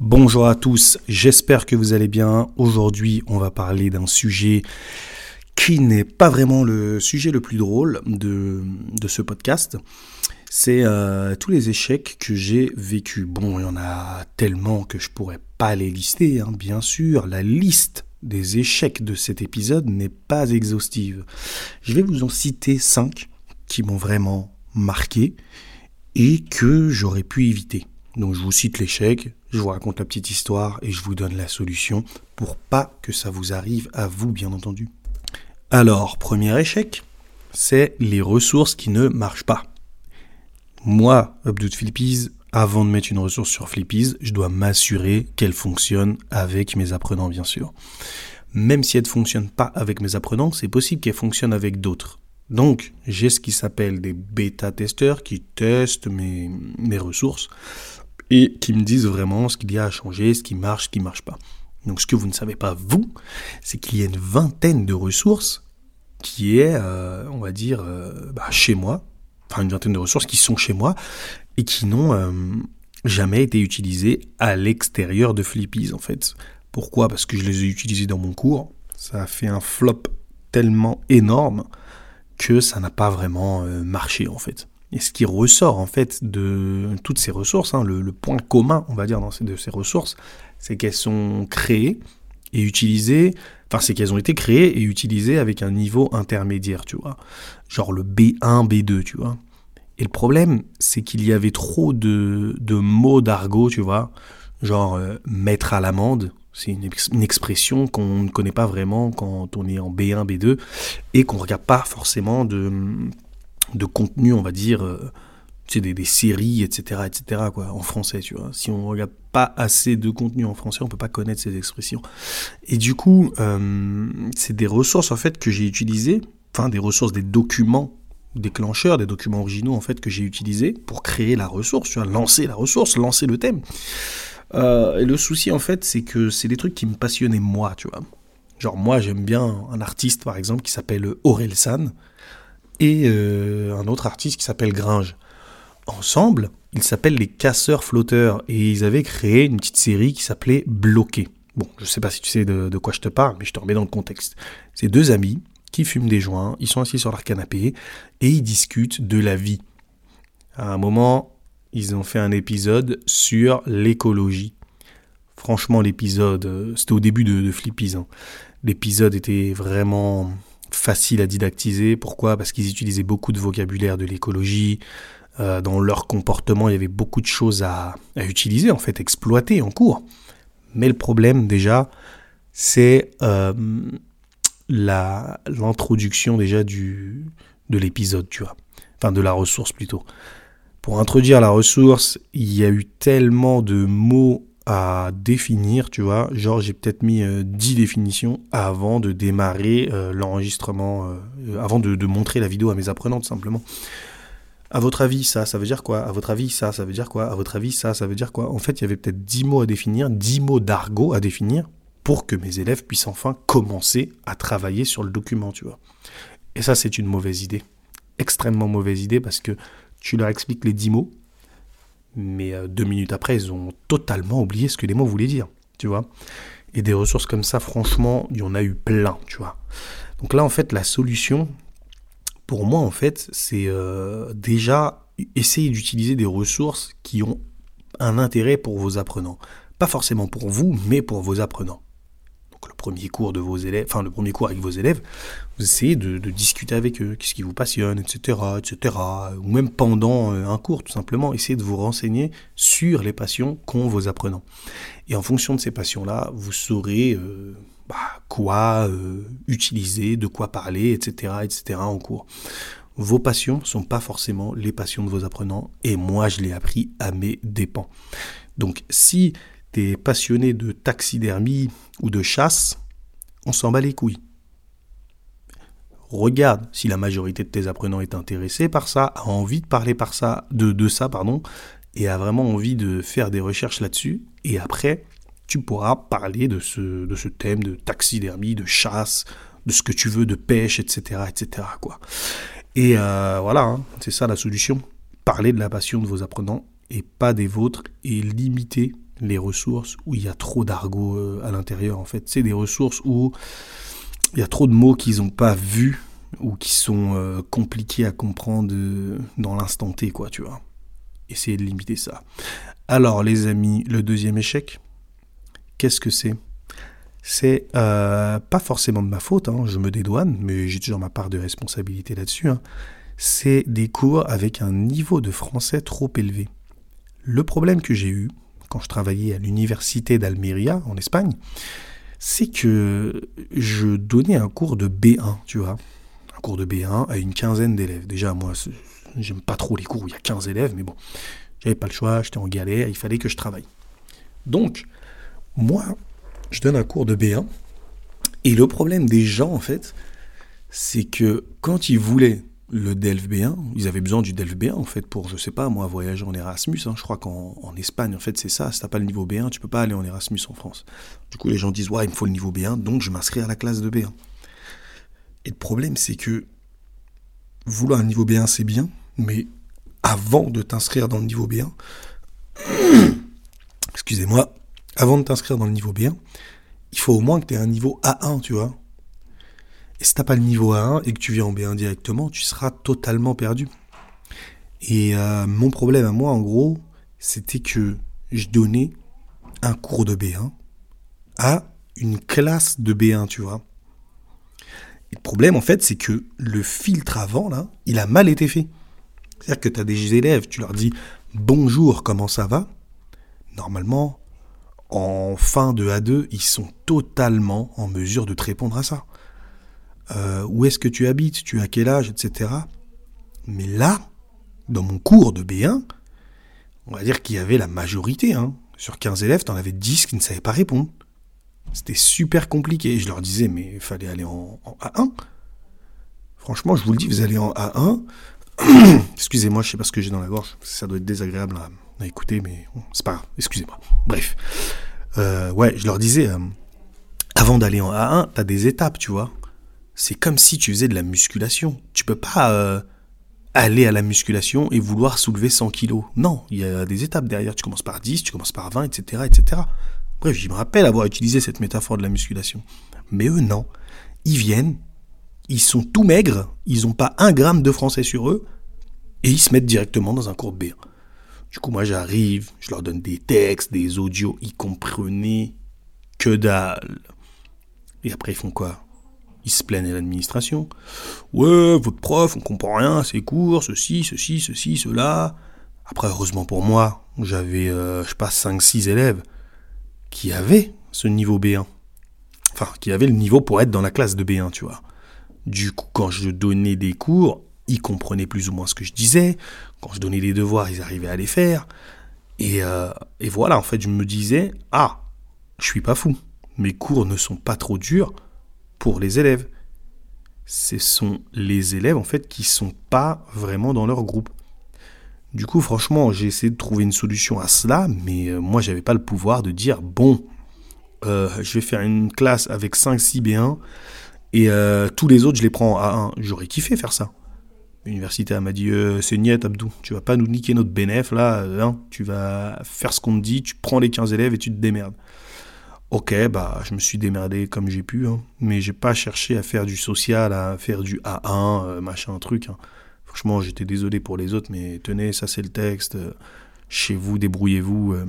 Bonjour à tous, j'espère que vous allez bien. Aujourd'hui, on va parler d'un sujet qui n'est pas vraiment le sujet le plus drôle de, ce podcast. C'est euh, tous les échecs que j'ai vécus. Bon, il y en a tellement que je pourrais pas les lister, hein, bien sûr. La liste des échecs de cet épisode n'est pas exhaustive. Je vais vous en citer 5 qui m'ont vraiment marqué et que j'aurais pu éviter. Donc je vous cite l'échec, je vous raconte la petite histoire et je vous donne la solution pour pas que ça vous arrive à vous, bien entendu. Alors, premier échec, c'est les ressources qui ne marchent pas. Moi, Abdou Flippies, avant de mettre une ressource sur Flippies, je dois m'assurer qu'elle fonctionne avec mes apprenants, bien sûr. Même si elle ne fonctionne pas avec mes apprenants, c'est possible qu'elle fonctionne avec d'autres. Donc, j'ai ce qui s'appelle des bêta-testeurs qui testent mes, mes ressources et qui me disent vraiment ce qu'il y a à changer, ce qui marche, ce qui ne marche pas. Donc ce que vous ne savez pas, vous, c'est qu'il y a une vingtaine de ressources qui est, euh, on va dire, euh, bah, chez moi, enfin une vingtaine de ressources qui sont chez moi et qui n'ont euh, jamais été utilisées à l'extérieur de Flippies en fait. Pourquoi? Parce que je les ai utilisées dans mon cours, ça a fait un flop tellement énorme que ça n'a pas vraiment marché en fait. Et ce qui ressort en fait de toutes ces ressources, hein, le, point commun, on va dire, dans ces, de ces ressources, c'est qu'elles sont créées et utilisées, enfin c'est qu'elles ont été créées et utilisées avec un niveau intermédiaire, tu vois. Genre le B1, B2, tu vois. Et le problème, c'est qu'il y avait trop de, mots d'argot, tu vois. Genre euh, mettre à l'amende, c'est une, une, expression qu'on ne connaît pas vraiment quand on est en B1, B2 et qu'on ne regarde pas forcément de de contenu, on va dire, euh, des, séries, etc., etc., quoi, en français, tu vois. Si on regarde pas assez de contenu en français, on peut pas connaître ces expressions. Et du coup, euh, c'est des ressources, en fait, que j'ai utilisées, enfin, des ressources, des documents déclencheurs, des documents originaux, en fait, que j'ai utilisés pour créer la ressource, tu vois, lancer la ressource, lancer le thème. Euh, et le souci, en fait, c'est que c'est des trucs qui me passionnaient moi, tu vois. Genre, moi, j'aime bien un artiste, par exemple, qui s'appelle Aurel San et euh, un autre artiste qui s'appelle Gringe. Ensemble, ils s'appellent les Casseurs Flotteurs et ils avaient créé une petite série qui s'appelait Bloqué. Bon, je sais pas si tu sais de, quoi je te parle, mais je te remets dans le contexte. C'est deux amis qui fument des joints, ils sont assis sur leur canapé et ils discutent de la vie. À un moment, ils ont fait un épisode sur l'écologie. Franchement, l'épisode, euh, c'était au début de, de Flippies. L'épisode était vraiment facile à didactiser. Pourquoi? Parce qu'ils utilisaient beaucoup de vocabulaire de l'écologie. Euh, dans leur comportement, il y avait beaucoup de choses à, utiliser, en fait, exploiter en cours. Mais le problème, déjà, c'est euh, l'introduction déjà du, de l'épisode, tu vois. Enfin, de la ressource plutôt. Pour introduire la ressource, il y a eu tellement de mots à définir, tu vois. Genre, j'ai peut-être mis 10 euh, définitions avant de démarrer euh, l'enregistrement, euh, avant de, montrer la vidéo à mes apprenants, tout simplement. À votre avis, ça, ça veut dire quoi? À votre avis, ça, ça veut dire quoi? À votre avis, ça, ça veut dire quoi? En fait, il y avait peut-être 10 mots à définir, 10 mots d'argot à définir pour que mes élèves puissent enfin commencer à travailler sur le document, tu vois. Et ça, c'est une mauvaise idée. Extrêmement mauvaise idée parce que tu leur expliques les 10 mots, mais euh, deux minutes après, ils ont totalement oublié ce que les mots voulaient dire, tu vois. Et des ressources comme ça, franchement, il y en a eu plein, tu vois. Donc là, en fait, la solution, pour moi, en fait, c'est euh, déjà essayer d'utiliser des ressources qui ont un intérêt pour vos apprenants. Pas forcément pour vous, mais pour vos apprenants le premier cours de vos élèves, enfin le premier cours avec vos élèves, vous essayez de, discuter avec eux, qu'est-ce qui vous passionne, etc., etc. Ou même pendant euh, un cours, tout simplement, essayez de vous renseigner sur les passions qu'ont vos apprenants. Et en fonction de ces passions-là, vous saurez euh, bah, quoi euh, utiliser, de quoi parler, etc., etc. en cours. Vos passions ne sont pas forcément les passions de vos apprenants, et moi je l'ai appris à mes dépens. Donc si t'es passionné de taxidermie ou de chasse, on s'en bat les couilles. Regarde si la majorité de tes apprenants est intéressée par ça, a envie de parler par ça, de, de ça, pardon, et a vraiment envie de faire des recherches là-dessus. Et après, tu pourras parler de ce, de ce thème de taxidermie, de chasse, de ce que tu veux, de pêche, etc., etc. Quoi. Et euh, voilà, hein, c'est ça la solution. Parler de la passion de vos apprenants et pas des vôtres et limiter les ressources où il y a trop d'argot euh, à l'intérieur, en fait. C'est des ressources où il y a trop de mots qu'ils n'ont pas vus ou qui sont euh, compliqués à comprendre euh, dans l'instant T, quoi, tu vois. Essayez de limiter ça. Alors, les amis, le deuxième échec, qu'est-ce que c'est? C'est pas forcément de ma faute, hein, je me dédouane, mais j'ai toujours ma part de responsabilité là-dessus. Hein. C'est des cours avec un niveau de français trop élevé. Le problème que j'ai eu, quand je travaillais à l'université d'Almeria, en Espagne, c'est que je donnais un cours de B1, tu vois. Un cours de B1 à une quinzaine d'élèves. Déjà, moi, j'aime pas trop les cours où il y a 15 élèves, mais bon, j'avais pas le choix, j'étais en galère, il fallait que je travaille. Donc, moi, je donne un cours de B1, et le problème des gens, en fait, c'est que quand ils voulaient le DELF B1. Ils avaient besoin du DELF B1 en fait pour, je sais pas, moi, voyager en Erasmus. Hein. Je crois qu'en Espagne, en fait, c'est ça. Si t'as pas le niveau B1, tu peux pas aller en Erasmus en France. Du coup, les gens disent, ouais, il me faut le niveau B1, donc je m'inscris à la classe de B1. Et le problème, c'est que vouloir un niveau B1, c'est bien, mais avant de t'inscrire dans le niveau B1, excusez-moi, avant de t'inscrire dans le niveau B1, il faut au moins que tu aies un niveau A1, tu vois. Et si t'as pas le niveau A1 et que tu viens en B1 directement, tu seras totalement perdu. Et euh, mon problème à moi, en gros, c'était que je donnais un cours de B1 à une classe de B1, tu vois. Et le problème, en fait, c'est que le filtre avant, là, il a mal été fait. C'est-à-dire que tu as des élèves, tu leur dis bonjour, comment ça va? Normalement, en fin de A2, ils sont totalement en mesure de te répondre à ça. Euh, où est-ce que tu habites, tu as quel âge, etc. Mais là, dans mon cours de B1, on va dire qu'il y avait la majorité. Hein. Sur 15 élèves, tu en avais 10 qui ne savaient pas répondre. C'était super compliqué. Je leur disais, mais il fallait aller en, A1. Franchement, je vous le dis, vous allez en A1. Excusez-moi, je sais pas ce que j'ai dans la gorge. Ça doit être désagréable à, écouter, mais c'est pas grave. Excusez-moi. Bref. Euh, ouais, je leur disais, euh, avant d'aller en A1, tu as des étapes, tu vois c'est comme si tu faisais de la musculation. Tu peux pas euh, aller à la musculation et vouloir soulever 100 kilos. Non, il y a des étapes derrière. Tu commences par 10, tu commences par 20, etc. etc. Bref, je me rappelle avoir utilisé cette métaphore de la musculation. Mais eux, non. Ils viennent, ils sont tout maigres, ils n'ont pas un gramme de français sur eux, et ils se mettent directement dans un cours B. Du coup, moi, j'arrive, je leur donne des textes, des audios, ils comprenaient que dalle. Et après, ils font quoi? Ils se plaignent à l'administration. Ouais, votre prof, on comprend rien ses cours, ceci, ceci, ceci, cela. Après, heureusement pour moi, j'avais, euh, je sais pas, 5-6 élèves qui avaient ce niveau B1. Enfin, qui avaient le niveau pour être dans la classe de B1, tu vois. Du coup, quand je donnais des cours, ils comprenaient plus ou moins ce que je disais. Quand je donnais des devoirs, ils arrivaient à les faire. Et, euh, voilà, en fait, je me disais, ah, je suis pas fou. Mes cours ne sont pas trop durs pour les élèves. Ce sont les élèves en fait qui sont pas vraiment dans leur groupe. Du coup, franchement, j'ai essayé de trouver une solution à cela, mais euh, moi, j'avais pas le pouvoir de dire bon, euh, je vais faire une classe avec 5-6 B1 et euh, tous les autres, je les prends à 1. J'aurais kiffé faire ça. L'université m'a dit c'est niette, Abdou, tu vas pas nous niquer notre bénéf là, hein. tu vas faire ce qu'on te dit, tu prends les 15 élèves et tu te démerdes. Ok, bah, je me suis démerdé comme j'ai pu, hein. mais j'ai pas cherché à faire du social, à faire du A1, euh, machin, truc. Hein. Franchement, j'étais désolé pour les autres, mais tenez, ça c'est le texte. Chez vous, débrouillez-vous. Euh,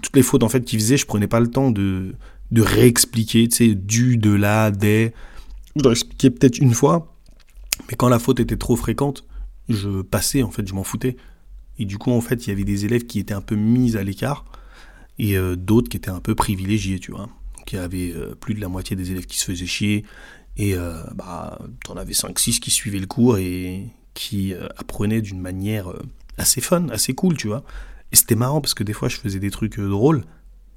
toutes les fautes en fait qu'ils faisaient, je prenais pas le temps de, de réexpliquer, tu sais, du, de là, des. Je leur expliquais peut-être une fois, mais quand la faute était trop fréquente, je passais, en fait, je m'en foutais. Et du coup, en fait, il y avait des élèves qui étaient un peu mis à l'écart et euh, d'autres qui étaient un peu privilégiés, tu vois. Y avait euh, plus de la moitié des élèves qui se faisaient chier, et euh, bah, t'en avais 5-6 qui suivaient le cours et qui apprenaient d'une manière assez fun, assez cool, tu vois. Et c'était marrant parce que des fois je faisais des trucs drôles,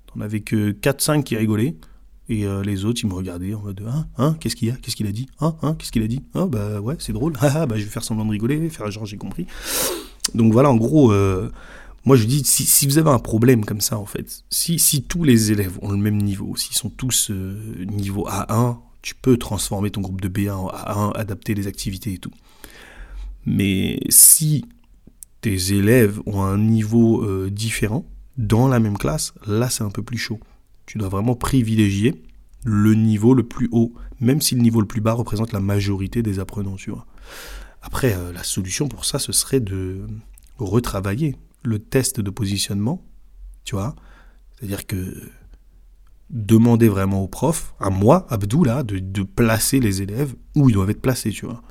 t'en avais que 4-5 qui rigolaient, et les autres, ils me regardaient en mode Hein, hein, qu'est-ce qu'il y a Qu'est-ce qu'il a dit Hein, hein, qu'est-ce qu'il a dit Ah, bah ouais, c'est drôle. Ah, bah je vais faire semblant de rigoler, faire genre j'ai compris. Donc voilà, en gros, moi, je dis, si, vous avez un problème comme ça, en fait, si, tous les élèves ont le même niveau, s'ils sont tous euh, niveau A1, tu peux transformer ton groupe de B1 en A1, adapter les activités et tout. Mais si tes élèves ont un niveau euh, différent, dans la même classe, là c'est un peu plus chaud. Tu dois vraiment privilégier le niveau le plus haut, même si le niveau le plus bas représente la majorité des apprenants, tu vois. Après, euh, la solution pour ça, ce serait de retravailler le test de positionnement, tu vois. C'est-à-dire que demander vraiment au prof, à moi, Abdou, là, de, placer les élèves où ils doivent être placés, tu vois.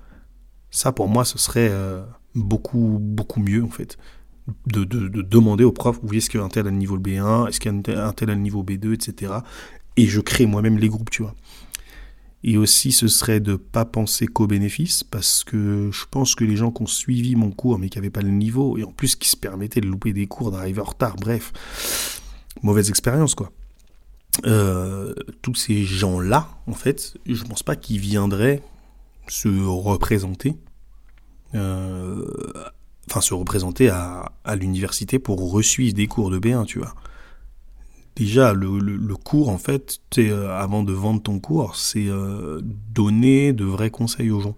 Ça, pour moi, ce serait euh, beaucoup, beaucoup mieux, en fait. De, demander au prof, oui, est-ce qu'un tel a le niveau B1, est-ce qu'un tel a le niveau B2, etc. Et je crée moi-même les groupes, tu vois. Et aussi, ce serait de pas penser qu'aux bénéfices, parce que je pense que les gens qui ont suivi mon cours, mais qui n'avaient pas le niveau, et en plus qui se permettaient de louper des cours, d'arriver en retard, bref, mauvaise expérience, quoi. Euh, tous ces gens-là, en fait, je pense pas qu'ils viendraient se représenter, euh, se représenter à, à l'université pour resuivre des cours de B1, tu vois déjà le, le, cours en fait euh, avant de vendre ton cours c'est euh, donner de vrais conseils aux gens.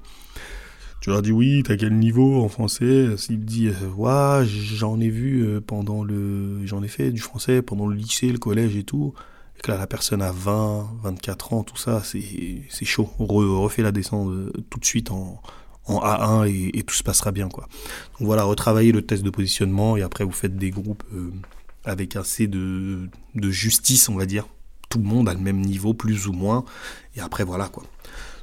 Tu leur dis oui t'as quel niveau en français? S'il dit euh, ouais j'en ai vu pendant le j'en ai fait du français pendant le lycée le collège et tout. Et que là la personne a 20 24 ans tout ça c'est chaud. On refait la descente tout de suite en en A1 et, et, tout se passera bien quoi. Donc voilà, retravaillez le test de positionnement et après vous faites des groupes avec assez de, de justice, on va dire. Tout le monde a le même niveau, plus ou moins. Et après, voilà quoi.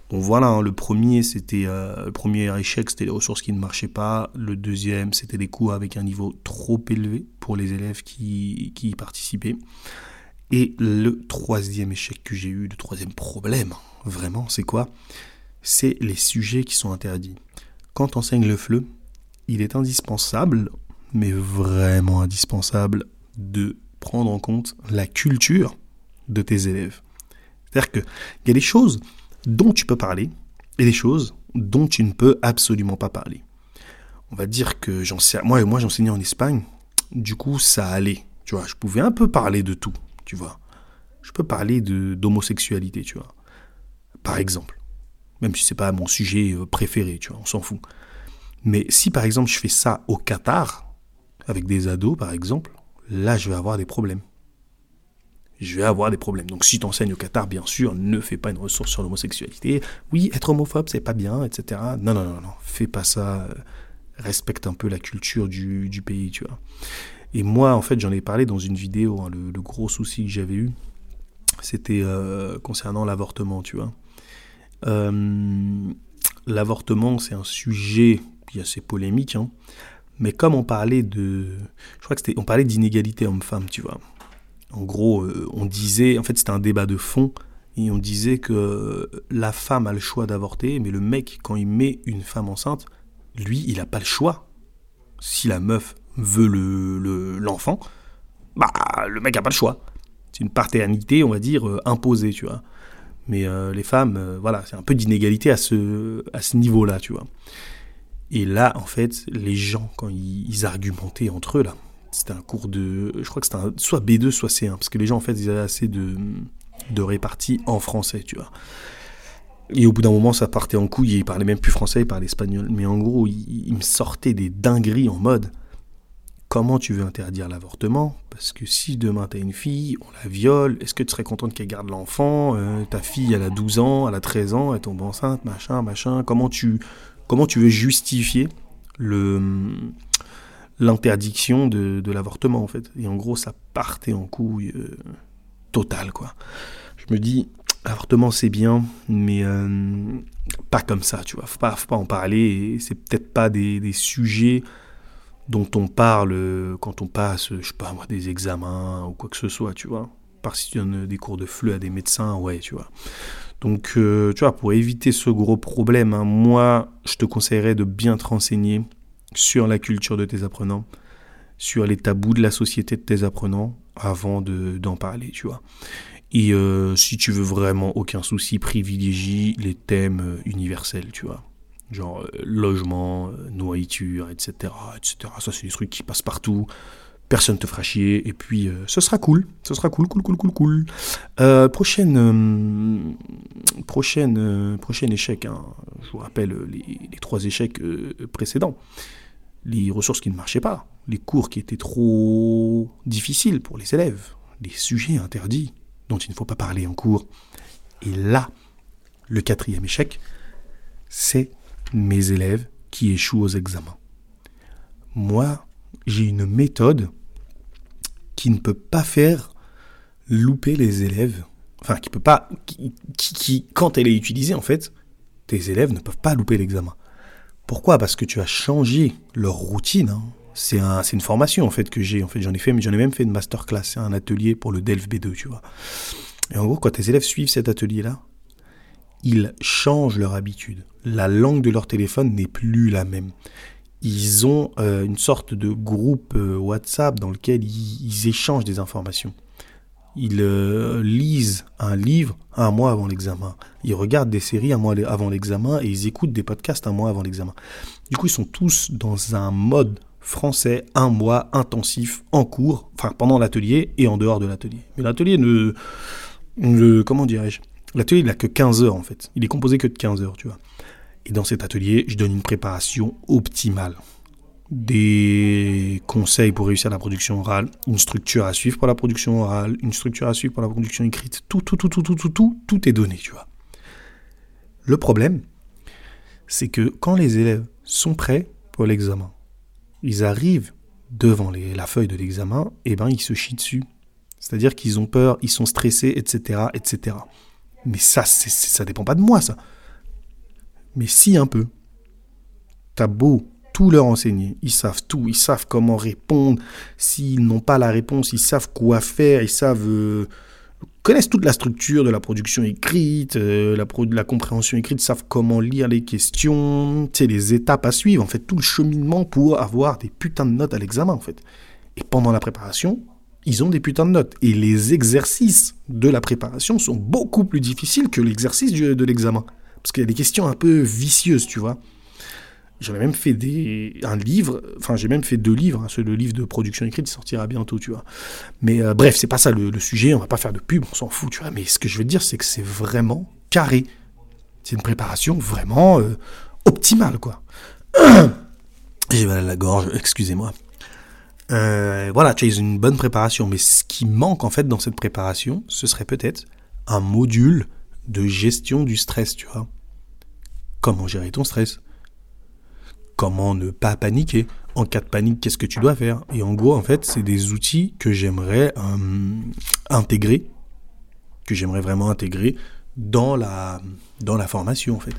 Donc voilà, hein, le premier c'était euh, le premier échec, c'était les ressources qui ne marchaient pas. Le deuxième, c'était des cours avec un niveau trop élevé pour les élèves qui, qui y participaient. Et le troisième échec que j'ai eu, le troisième problème, vraiment, c'est quoi? C'est les sujets qui sont interdits. Quand on enseigne le FLE, il est indispensable, mais vraiment indispensable, de prendre en compte la culture de tes élèves. C'est-à-dire qu'il y a des choses dont tu peux parler et des choses dont tu ne peux absolument pas parler. On va dire que moi, moi j'enseignais en Espagne, du coup ça allait, tu vois, je pouvais un peu parler de tout, tu vois. Je peux parler d'homosexualité, tu vois. Par exemple, même si c'est pas mon sujet euh, préféré, tu vois, on s'en fout. Mais si par exemple je fais ça au Qatar avec des ados par exemple, là je vais avoir des problèmes. Je vais avoir des problèmes. Donc si tu enseignes au Qatar, bien sûr, ne fais pas une ressource sur l'homosexualité. Oui, être homophobe, c'est pas bien, etc. Non, non, non, non, fais pas ça. Respecte un peu la culture du, pays, tu vois. Et moi, en fait, j'en ai parlé dans une vidéo. Hein, le, gros souci que j'avais eu, c'était euh, concernant l'avortement, tu vois. Euh, l'avortement, c'est un sujet qui est assez polémique. Hein, mais comme on parlait de, je crois que c'était, on parlait d'inégalité homme-femme, tu vois. En gros, euh, on disait, en fait, c'était un débat de fond, et on disait que la femme a le choix d'avorter, mais le mec, quand il met une femme enceinte, lui, il n'a pas le choix. Si la meuf veut le, l'enfant, bah, le mec n'a pas le choix. C'est une paternité, on va dire, euh, imposée, tu vois. Mais euh, les femmes, voilà, c'est un peu d'inégalité à ce, à ce niveau-là, tu vois. Et là, en fait, les gens, quand ils, argumentaient entre eux, là, c'était un cours de. Je crois que c'était soit B2, soit C1, parce que les gens, en fait, ils avaient assez de, de répartie en français, tu vois. Et au bout d'un moment, ça partait en couille, et ils parlaient même plus français, ils parlaient espagnol. Mais en gros, ils, me sortaient des dingueries en mode comment tu veux interdire l'avortement? Parce que si demain tu une fille, on la viole, est-ce que tu serais contente qu'elle garde l'enfant? Euh, Ta fille, elle a 12 ans, elle a 13 ans, elle tombe enceinte, machin, machin. Comment tu, comment tu veux justifier le l'interdiction de, l'avortement en fait. Et en gros ça partait en couille euh, totale quoi. Je me dis l'avortement c'est bien mais euh, pas comme ça tu vois. Faut pas, faut pas en parler c'est peut-être pas des, sujets dont on parle quand on passe je sais pas moi des examens ou quoi que ce soit tu vois. Par si tu donnes des cours de fleu à des médecins ouais tu vois donc, euh, tu vois, pour éviter ce gros problème, hein, moi, je te conseillerais de bien te renseigner sur la culture de tes apprenants, sur les tabous de la société de tes apprenants, avant d'en parler, tu vois. Et euh, si tu veux vraiment aucun souci, privilégie les thèmes euh, universels, tu vois. Genre logement, nourriture, etc., etc. Ça, c'est des trucs qui passent partout personne te fera chier, et puis euh, ce sera cool, ce sera cool, cool, cool, cool, cool. Euh, prochaine, euh, prochaine, prochain échec, hein. je vous rappelle les, trois échecs précédents. Les ressources qui ne marchaient pas, les cours qui étaient trop difficiles pour les élèves, les sujets interdits dont il ne faut pas parler en cours. Et là, le quatrième échec, c'est mes élèves qui échouent aux examens. Moi, j'ai une méthode qui ne peut pas faire louper les élèves. Enfin, qui peut pas. Qui, quand elle est utilisée, en fait, tes élèves ne peuvent pas louper l'examen. Pourquoi? Parce que tu as changé leur routine. Hein. C'est un, une formation en fait que j'ai. En fait, j'en ai fait, j'en ai même fait une masterclass. Un atelier pour le DELF B2, tu vois. Et en gros, quand tes élèves suivent cet atelier-là, ils changent leur habitude. La langue de leur téléphone n'est plus la même. Ils ont euh, une sorte de groupe euh, WhatsApp dans lequel ils, échangent des informations. Ils euh, lisent un livre un mois avant l'examen. Ils regardent des séries un mois avant l'examen et ils écoutent des podcasts un mois avant l'examen. Du coup, ils sont tous dans un mode français un mois intensif en cours, enfin pendant l'atelier et en dehors de l'atelier. Mais l'atelier ne, comment dirais-je? L'atelier, n'a que 15 heures en fait. Il est composé que de 15 heures, tu vois. Et dans cet atelier, je donne une préparation optimale. Des conseils pour réussir la production orale, une structure à suivre pour la production orale, une structure à suivre pour la production écrite. Tout, tout, tout, tout, tout, tout, tout, tout est donné, tu vois. Le problème, c'est que quand les élèves sont prêts pour l'examen, ils arrivent devant la feuille de l'examen, et ben ils se chient dessus. C'est-à-dire qu'ils ont peur, ils sont stressés, etc., etc. Mais ça, ça dépend pas de moi, ça. Mais si un peu, t'as beau tout leur enseigner, ils savent tout, ils savent comment répondre, s'ils n'ont pas la réponse, ils savent quoi faire, ils savent... Euh, connaissent toute la structure de la production écrite, euh, la, la compréhension écrite, savent comment lire les questions, les étapes à suivre, en fait, tout le cheminement pour avoir des putains de notes à l'examen, en fait. Et pendant la préparation, ils ont des putains de notes. Et les exercices de la préparation sont beaucoup plus difficiles que l'exercice de l'examen. Parce qu'il y a des questions un peu vicieuses, tu vois. J'avais même fait des, un livre, enfin j'ai même fait deux livres, hein, le livre de production écrite sortira bientôt, tu vois. Mais euh, bref, c'est pas ça le, sujet, on va pas faire de pub, on s'en fout, tu vois. Mais ce que je veux dire, c'est que c'est vraiment carré. C'est une préparation vraiment euh, optimale, quoi. J'ai mal à la gorge, excusez-moi. Euh, voilà, tu as une bonne préparation, mais ce qui manque en fait dans cette préparation, ce serait peut-être un module de gestion du stress, tu vois. Comment gérer ton stress? Comment ne pas paniquer? En cas de panique, qu'est-ce que tu dois faire? Et en gros, en fait, c'est des outils que j'aimerais euh, intégrer, que j'aimerais vraiment intégrer dans la, dans la formation, en fait.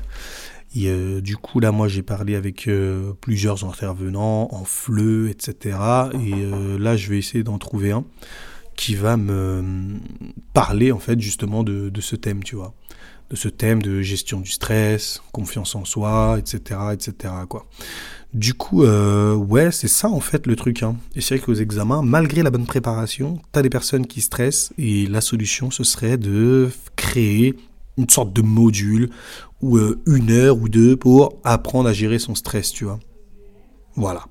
Euh, du coup, là, moi, j'ai parlé avec euh, plusieurs intervenants en fleu, etc. Et là, je vais essayer d'en trouver un qui va me parler en fait justement de, ce thème, tu vois, de ce thème de gestion du stress, confiance en soi, etc., etc. Quoi. Du coup, euh, ouais, c'est ça en fait le truc. Hein. Et c'est vrai qu'aux examens, malgré la bonne préparation, t'as des personnes qui stressent et la solution ce serait de créer une sorte de module ou euh, une heure ou deux pour apprendre à gérer son stress, tu vois. Voilà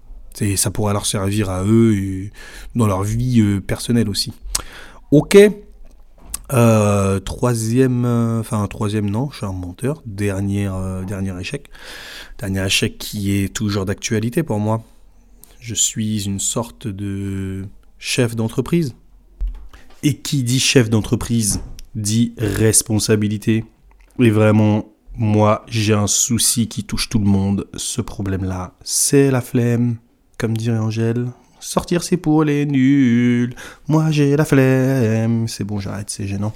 ça pourrait leur servir à eux et dans leur vie euh, personnelle aussi. Ok. Euh, troisième, euh, enfin troisième non, je suis un menteur. Dernier, dernier échec. Dernier échec qui est toujours d'actualité pour moi. Je suis une sorte de chef d'entreprise. Et qui dit chef d'entreprise dit responsabilité. Et vraiment, moi, j'ai un souci qui touche tout le monde. Ce problème-là, c'est la flemme comme dirait Angèle. Sortir c'est pour les nuls. Moi j'ai la flemme. C'est bon, j'arrête, c'est gênant.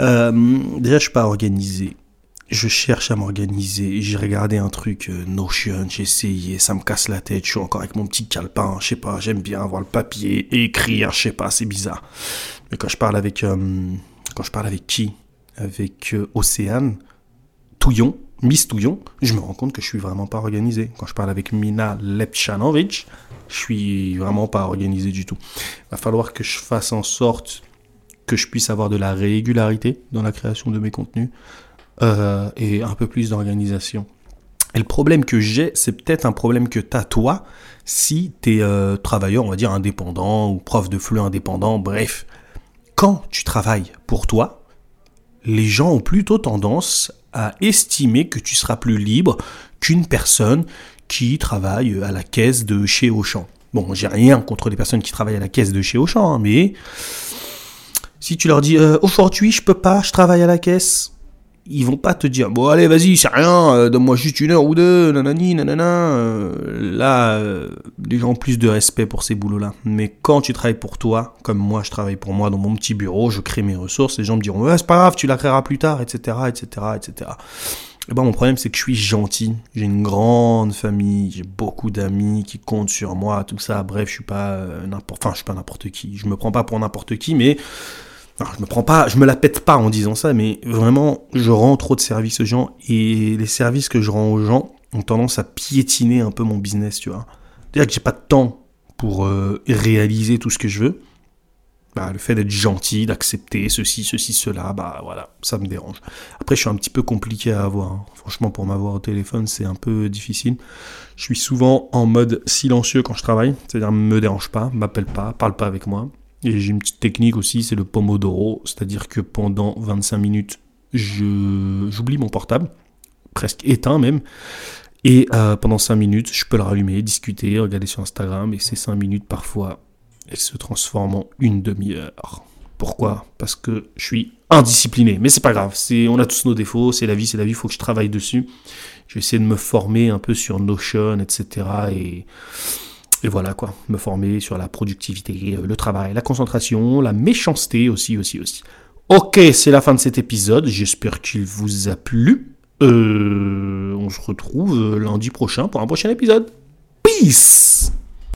Euh, déjà, je suis pas organisé. Je cherche à m'organiser. J'ai regardé un truc euh, Notion, j'ai essayé, ça me casse la tête. Je suis encore avec mon petit calepin, je sais pas, j'aime bien avoir le papier, écrire, je sais pas, c'est bizarre. Mais quand je parle avec, euh, quand je parle avec qui? Avec Océane, Touillon, Miss Touillon, je me rends compte que je suis vraiment pas organisé. Quand je parle avec Mina Lepchanovic, je suis vraiment pas organisé du tout. Il va falloir que je fasse en sorte que je puisse avoir de la régularité dans la création de mes contenus euh, et un peu plus d'organisation. Et le problème que j'ai, c'est peut-être un problème que tu as toi si tu es euh, travailleur, on va dire indépendant ou prof de flux indépendant, bref. Quand tu travailles pour toi, les gens ont plutôt tendance à estimer que tu seras plus libre qu'une personne qui travaille à la caisse de chez Auchan. Bon, j'ai rien contre les personnes qui travaillent à la caisse de chez Auchan, hein, mais si tu leur dis euh, aujourd'hui je peux pas, je travaille à la caisse, ils vont pas te dire bon allez vas-y c'est rien, euh, donne-moi juste une heure ou deux, nanani nanana. Euh, là, les gens ont plus de respect pour ces boulots-là. Mais quand tu travailles pour toi, comme moi je travaille pour moi dans mon petit bureau, je crée mes ressources, les gens me diront ouais c'est pas grave, tu la créeras plus tard, etc., etc., etc. Et ben, mon problème, c'est que je suis gentil. J'ai une grande famille, j'ai beaucoup d'amis qui comptent sur moi, tout ça. Bref, je suis pas n'importe, enfin, je suis pas n'importe qui. Je me prends pas pour n'importe qui, mais je me prends pas, je me la pète pas en disant ça, mais vraiment, je rends trop de services aux gens et les services que je rends aux gens ont tendance à piétiner un peu mon business, tu vois. C'est-à-dire que j'ai pas de temps pour euh, réaliser tout ce que je veux. Bah, le fait d'être gentil, d'accepter ceci, ceci, cela, bah voilà, ça me dérange. Après, je suis un petit peu compliqué à avoir. Hein. Franchement, pour m'avoir au téléphone, c'est un peu difficile. Je suis souvent en mode silencieux quand je travaille, c'est-à-dire me dérange pas, m'appelle pas, parle pas avec moi. Et j'ai une petite technique aussi, c'est le Pomodoro, c'est-à-dire que pendant 25 minutes, j'oublie mon portable, presque éteint même, et euh, pendant 5 minutes, je peux le rallumer, discuter, regarder sur Instagram, et ces 5 minutes, parfois, elles se transforment en une demi-heure. Pourquoi? Parce que je suis indiscipliné. Mais c'est pas grave, on a tous nos défauts, c'est la vie, c'est la vie, il faut que je travaille dessus. Je vais essayer de me former un peu sur Notion, etc. Et et voilà quoi, me former sur la productivité, euh, le travail, la concentration, la méchanceté aussi, aussi, aussi. Ok, c'est la fin de cet épisode. J'espère qu'il vous a plu. Euh, on se retrouve euh, lundi prochain pour un prochain épisode. Peace